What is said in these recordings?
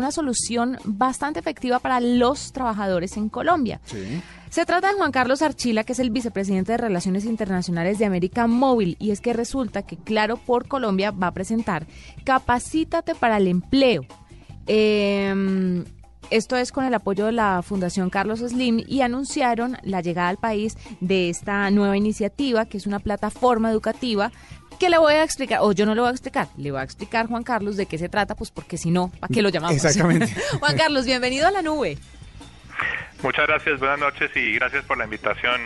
una solución bastante efectiva para los trabajadores en Colombia. Se trata de Juan Carlos Archila, que es el vicepresidente de Relaciones Internacionales de América Móvil, y es que resulta que Claro por Colombia va a presentar Capacítate para el Empleo. Em, esto es con el apoyo de la Fundación Carlos Slim y anunciaron la llegada al país de esta nueva iniciativa, que es una plataforma educativa que le voy a explicar, o yo no le voy a explicar, le voy a explicar Juan Carlos de qué se trata, pues porque si no, ¿para qué lo llamamos? Exactamente. Juan Carlos, bienvenido a la nube. Muchas gracias, buenas noches y gracias por la invitación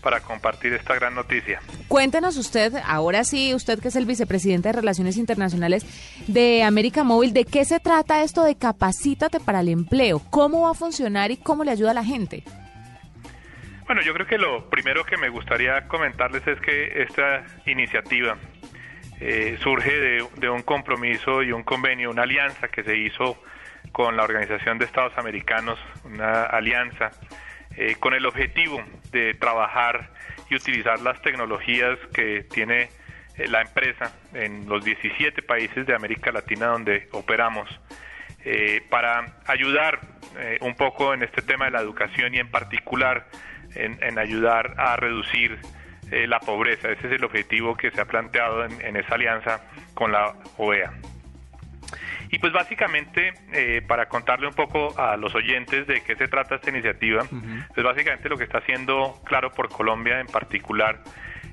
para compartir esta gran noticia. Cuéntenos usted, ahora sí, usted que es el vicepresidente de Relaciones Internacionales de América Móvil, ¿de qué se trata esto de Capacítate para el Empleo? ¿Cómo va a funcionar y cómo le ayuda a la gente? Bueno, yo creo que lo primero que me gustaría comentarles es que esta iniciativa eh, surge de, un compromiso y un convenio, una alianza que se hizo con la Organización de Estados Americanos, una alianza eh, con el objetivo de trabajar y utilizar las tecnologías que tiene eh, la empresa en los 17 países de América Latina donde operamos para ayudar un poco en este tema de la educación y en particular en ayudar a reducir eh, la pobreza. Ese es el objetivo que se ha planteado en, esa alianza con la OEA. Y pues básicamente, eh, para contarle un poco a los oyentes de qué se trata esta iniciativa, pues básicamente lo que está haciendo Claro por Colombia en particular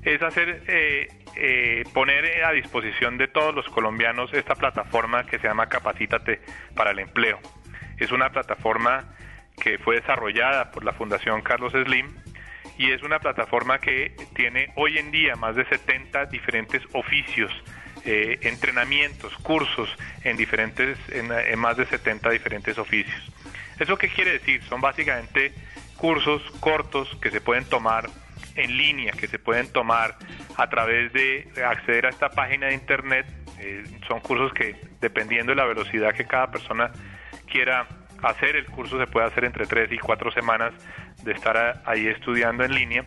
es hacer, eh, poner a disposición de todos los colombianos esta plataforma que se llama Capacítate para el Empleo. Es una plataforma que fue desarrollada por la Fundación Carlos Slim y es una plataforma que tiene hoy en día más de 70 diferentes oficios, eh, entrenamientos, cursos en diferentes, en, más de 70 diferentes oficios. ¿Eso qué quiere decir? Son básicamente cursos cortos que se pueden tomar en línea, que se pueden tomar a través de acceder a esta página de internet. Eh, son cursos que dependiendo de la velocidad que cada persona quiera hacer el curso se puede hacer entre tres y cuatro semanas de estar ahí estudiando en línea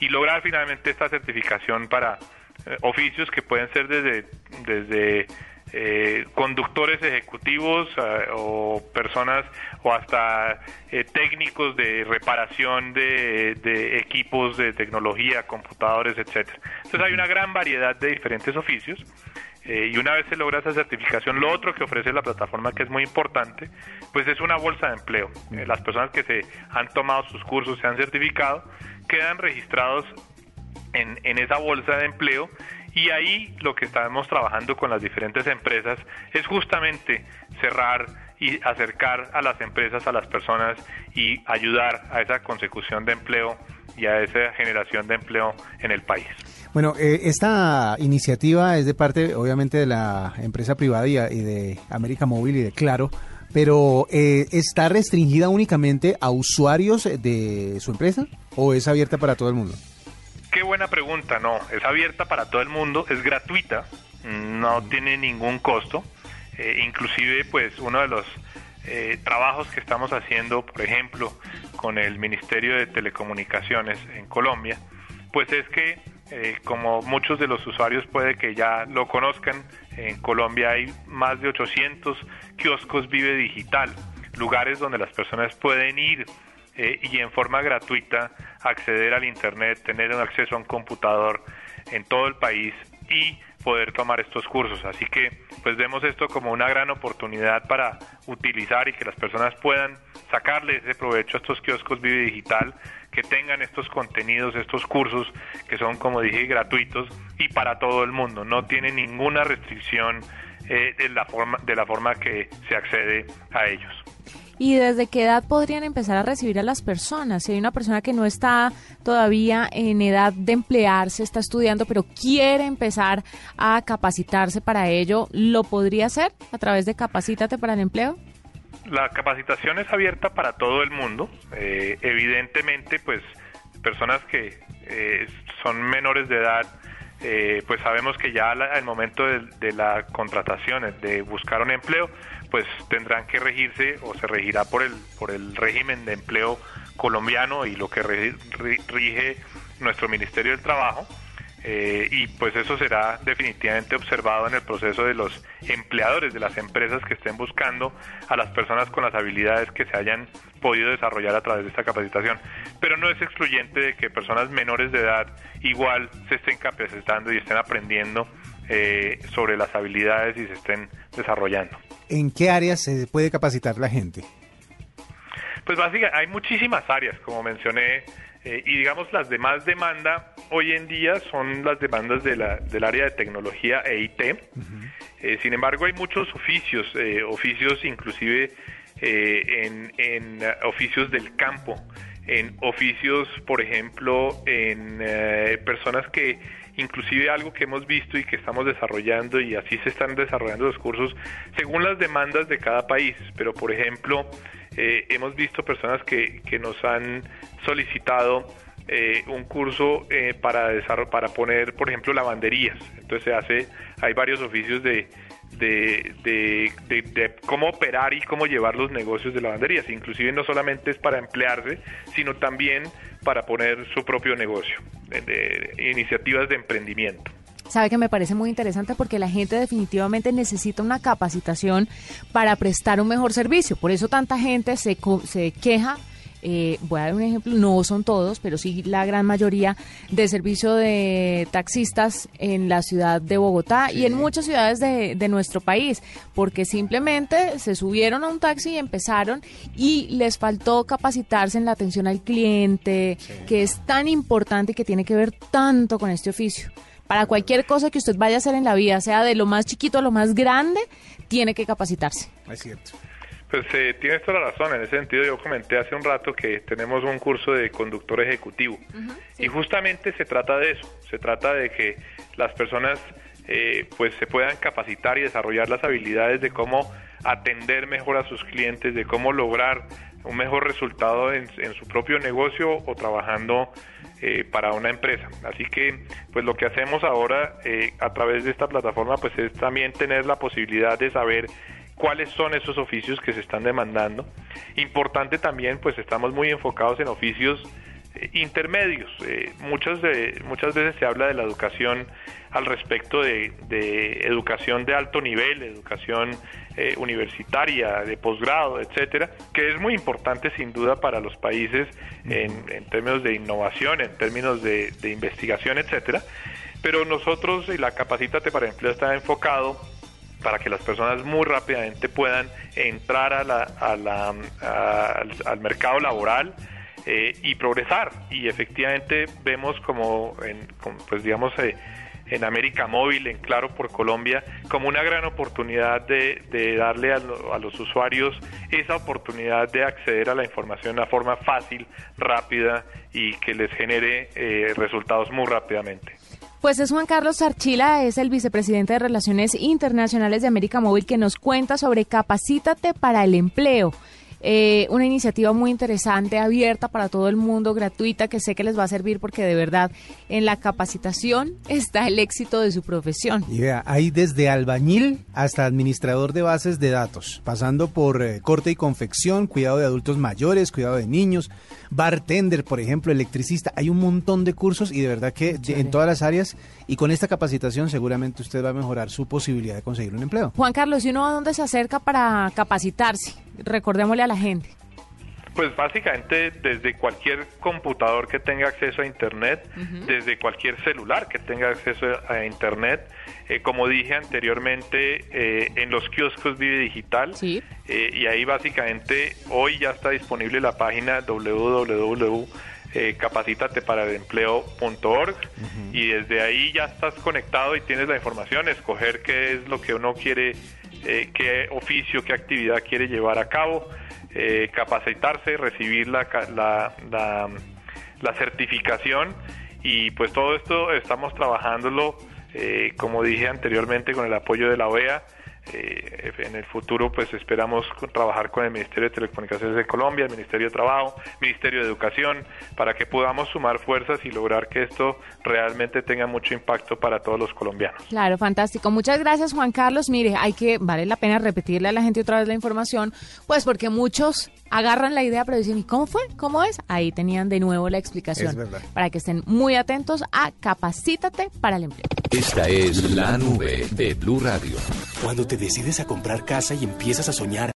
y lograr finalmente esta certificación para eh, oficios que pueden ser desde, desde eh, conductores ejecutivos eh, o personas o hasta técnicos de reparación de, de, equipos de tecnología, computadores, etcétera. Entonces hay una gran variedad de diferentes oficios eh, y una vez se logra esa certificación, lo otro que ofrece la plataforma, que es muy importante, pues es una bolsa de empleo. Eh, las personas que se han tomado sus cursos, se han certificado, quedan registrados en, en esa bolsa de empleo y ahí lo que estamos trabajando con las diferentes empresas es justamente cerrar y acercar a las empresas a las personas y ayudar a esa consecución de empleo y a esa generación de empleo en el país. Bueno, eh, esta iniciativa es de parte, obviamente, de la empresa privada y, de América Móvil y de Claro, pero eh, ¿está restringida únicamente a usuarios de su empresa o es abierta para todo el mundo? Qué buena pregunta, no, es abierta para todo el mundo, es gratuita, no tiene ningún costo, eh, inclusive pues uno de los trabajos que estamos haciendo, por ejemplo, con el Ministerio de Telecomunicaciones en Colombia, pues es que eh, como muchos de los usuarios puede que ya lo conozcan, en Colombia hay más de 800 kioscos Vive Digital, lugares donde las personas pueden ir eh, y en forma gratuita acceder al Internet, tener un acceso a un computador en todo el país y poder tomar estos cursos. Así que pues vemos esto como una gran oportunidad para utilizar y que las personas puedan sacarle ese provecho a estos kioscos Vive Digital que tengan estos contenidos, estos cursos que son, como dije, gratuitos y para todo el mundo. No tiene ninguna restricción eh, de, la forma, de la forma que se accede a ellos. ¿Y desde qué edad podrían empezar a recibir a las personas? Si hay una persona que no está todavía en edad de emplearse, está estudiando, pero quiere empezar a capacitarse para ello, ¿lo podría hacer a través de Capacítate para el Empleo? la capacitación es abierta para todo el mundo. Eh, evidentemente, pues personas que eh, son menores de edad, eh, pues sabemos que ya al momento de, la contratación, de buscar un empleo, pues tendrán que regirse o se regirá por el, por el régimen de empleo colombiano y lo que rige nuestro Ministerio del Trabajo. Eh, y pues eso será definitivamente observado en el proceso de los empleadores de las empresas que estén buscando a las personas con las habilidades que se hayan podido desarrollar a través de esta capacitación. Pero no es excluyente de que personas menores de edad igual se estén capacitando y estén aprendiendo eh, sobre las habilidades y se estén desarrollando. ¿En qué áreas se puede capacitar la gente? Pues básicamente hay muchísimas áreas, como mencioné, eh, y digamos las de más demanda hoy en día son las demandas de la, del área de tecnología e IT. Eh, sin embargo, hay muchos oficios, eh, oficios inclusive en, en oficios del campo, en oficios, por ejemplo, en personas que inclusive algo que hemos visto y que estamos desarrollando y así se están desarrollando los cursos según las demandas de cada país. Pero, por ejemplo, eh, hemos visto personas que, que nos han solicitado eh, un curso eh, para para poner, por ejemplo, lavanderías. Entonces se hace, hay varios oficios de, de, de, cómo operar y cómo llevar los negocios de lavanderías. Inclusive no solamente es para emplearse, sino también para poner su propio negocio, de iniciativas de emprendimiento sabe que me parece muy interesante porque la gente definitivamente necesita una capacitación para prestar un mejor servicio. Por eso tanta gente se, se queja eh, voy a dar un ejemplo, no son todos, pero sí la gran mayoría de servicio de taxistas en la ciudad de Bogotá y en muchas ciudades de, nuestro país, porque simplemente se subieron a un taxi y empezaron y les faltó capacitarse en la atención al cliente, que es tan importante y que tiene que ver tanto con este oficio para cualquier cosa que usted vaya a hacer en la vida, sea de lo más chiquito a lo más grande, tiene que capacitarse. Es cierto. Pues eh, tienes toda la razón. En ese sentido, yo comenté hace un rato que tenemos un curso de conductor ejecutivo. Y justamente se trata de eso. Se trata de que las personas eh, pues se puedan capacitar y desarrollar las habilidades de cómo atender mejor a sus clientes, de cómo lograr un mejor resultado en, su propio negocio o trabajando eh, para una empresa. Así que, pues lo que hacemos ahora eh, a través de esta plataforma, pues es también tener la posibilidad de saber cuáles son esos oficios que se están demandando. Importante también, pues estamos muy enfocados en oficios eh, intermedios. muchas, muchas veces se habla de la educación al respecto de, educación de alto nivel, educación eh, universitaria, de posgrado, etcétera, que es muy importante sin duda para los países en, términos de innovación, en términos de, investigación, etcétera. Pero nosotros y la Capacítate para Empleo está enfocado para que las personas muy rápidamente puedan entrar a la, al, mercado laboral eh, y progresar. Y efectivamente vemos como, en, pues digamos, eh, en América Móvil, en Claro por Colombia, como una gran oportunidad de, darle a, los usuarios esa oportunidad de acceder a la información de una forma fácil, rápida y que les genere eh, resultados muy rápidamente. Pues es Juan Carlos Archila, es el vicepresidente de Relaciones Internacionales de América Móvil, que nos cuenta sobre Capacítate para el Empleo. Eh, una iniciativa muy interesante, abierta para todo el mundo, gratuita, que sé que les va a servir porque de verdad en la capacitación está el éxito de su profesión. Y vea, hay desde albañil hasta administrador de bases de datos, pasando por eh, corte y confección, cuidado de adultos mayores, cuidado de niños, bartender, por ejemplo, electricista. Hay un montón de cursos y de verdad que en todas las áreas y con esta capacitación seguramente usted va a mejorar su posibilidad de conseguir un empleo. Juan Carlos, ¿y uno a dónde se acerca para capacitarse? Recordémosle a la gente. Pues básicamente desde cualquier computador que tenga acceso a Internet, desde cualquier celular que tenga acceso a Internet, eh, como dije anteriormente, eh, en los kioscos Vive Digital, sí. Eh, y ahí básicamente hoy ya está disponible la página www.capacitateparalempleo.org y desde ahí ya estás conectado y tienes la información, escoger qué es lo que uno quiere, qué oficio, qué actividad quiere llevar a cabo eh, capacitarse, recibir la, la, la, certificación. Y pues todo esto estamos trabajándolo, eh, como dije anteriormente, con el apoyo de la OEA Eh, en el futuro pues esperamos trabajar con el Ministerio de Telecomunicaciones de Colombia, el Ministerio de Trabajo, Ministerio de Educación, para que podamos sumar fuerzas y lograr que esto realmente tenga mucho impacto para todos los colombianos. Claro, fantástico. Muchas gracias Juan Carlos. Mire, hay que, vale la pena repetirle a la gente otra vez la información, pues porque muchos agarran la idea pero dicen, ¿y cómo fue? ¿Cómo es? Ahí tenían de nuevo la explicación. Para que estén muy atentos a Capacítate para el empleo. Esta es la nube de Blue Radio. Cuando te decides a comprar casa y empiezas a soñar